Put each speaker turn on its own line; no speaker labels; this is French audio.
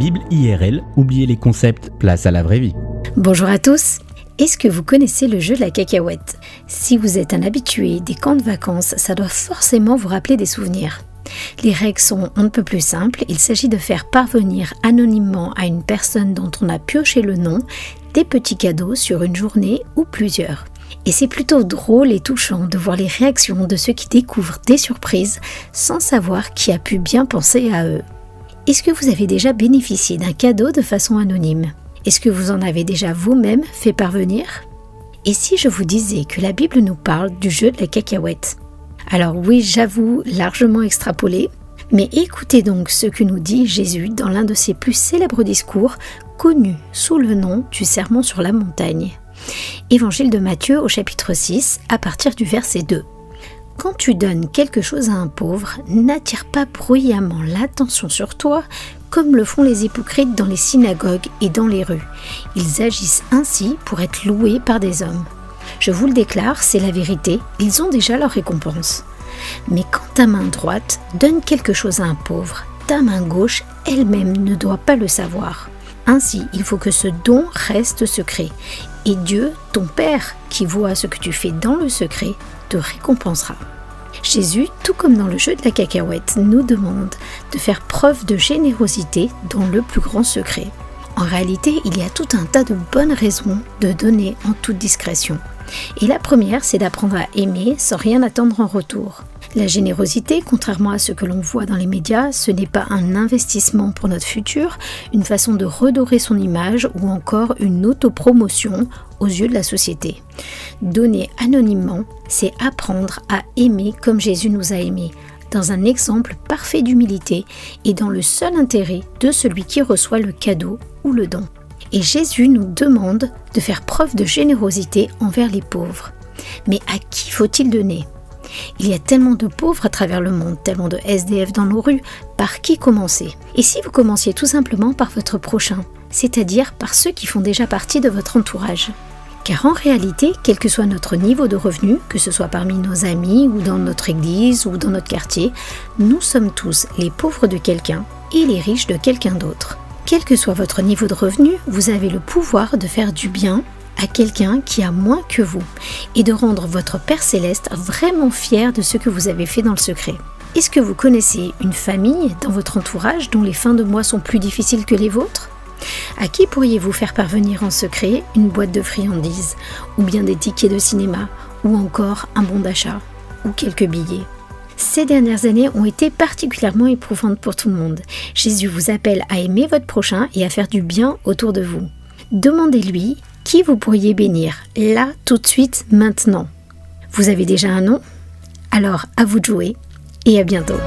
Bible IRL, oubliez les concepts, place à la vraie vie.
Bonjour à tous est-ce que vous connaissez le jeu de la cacahuète? Si vous êtes un habitué des camps de vacances, ça doit forcément vous rappeler des souvenirs. Les règles sont un peu plus simples. Il s'agit de faire parvenir anonymement à une personne dont on a pioché le nom des petits cadeaux sur une journée ou plusieurs. Et c'est plutôt drôle et touchant de voir les réactions de ceux qui découvrent des surprises sans savoir qui a pu bien penser à eux. Est-ce que vous avez déjà bénéficié d'un cadeau de façon anonyme? Est-ce que vous en avez déjà vous-même fait parvenir? Et si je vous disais que la Bible nous parle du jeu de la cacahuète? Alors oui, j'avoue, largement extrapolé, mais écoutez donc ce que nous dit Jésus dans l'un de ses plus célèbres discours, connu sous le nom du Sermon sur la montagne. Évangile de Matthieu au chapitre 6 à partir du verset 2. Quand tu donnes quelque chose à un pauvre, n'attire pas bruyamment l'attention sur toi comme le font les hypocrites dans les synagogues et dans les rues. Ils agissent ainsi pour être loués par des hommes. Je vous le déclare, c'est la vérité, ils ont déjà leur récompense. Mais quand ta main droite donne quelque chose à un pauvre, ta main gauche elle-même ne doit pas le savoir. Ainsi, il faut que ce don reste secret. Et Dieu, ton Père, qui voit ce que tu fais dans le secret, te récompensera. Jésus, tout comme dans le jeu de la cacahuète, nous demande de faire preuve de générosité dans le plus grand secret. En réalité, il y a tout un tas de bonnes raisons de donner en toute discrétion. Et la première, c'est d'apprendre à aimer sans rien attendre en retour. La générosité, contrairement à ce que l'on voit dans les médias, ce n'est pas un investissement pour notre futur, une façon de redorer son image ou encore une autopromotion aux yeux de la société. Donner anonymement, c'est apprendre à aimer comme Jésus nous a aimés, dans un exemple parfait d'humilité et dans le seul intérêt de celui qui reçoit le cadeau ou le don. Et Jésus nous demande de faire preuve de générosité envers les pauvres. Mais à qui faut-il donner? Il y a tellement de pauvres à travers le monde, tellement de SDF dans nos rues, par qui commencer? Et si vous commenciez tout simplement par votre prochain, c'est-à-dire par ceux qui font déjà partie de votre entourage? Car en réalité, quel que soit notre niveau de revenu, que ce soit parmi nos amis ou dans notre église ou dans notre quartier, nous sommes tous les pauvres de quelqu'un et les riches de quelqu'un d'autre. Quel que soit votre niveau de revenu, vous avez le pouvoir de faire du bien à quelqu'un qui a moins que vous et de rendre votre Père céleste vraiment fier de ce que vous avez fait dans le secret. Est-ce que vous connaissez une famille dans votre entourage dont les fins de mois sont plus difficiles que les vôtres? À qui pourriez-vous faire parvenir en secret une boîte de friandises, ou bien des tickets de cinéma, ou encore un bon d'achat, ou quelques billets? Ces dernières années ont été particulièrement éprouvantes pour tout le monde. Jésus vous appelle à aimer votre prochain et à faire du bien autour de vous. Demandez-lui qui vous pourriez bénir là, tout de suite, maintenant Vous avez déjà un nom? Alors, à vous de jouer et à bientôt.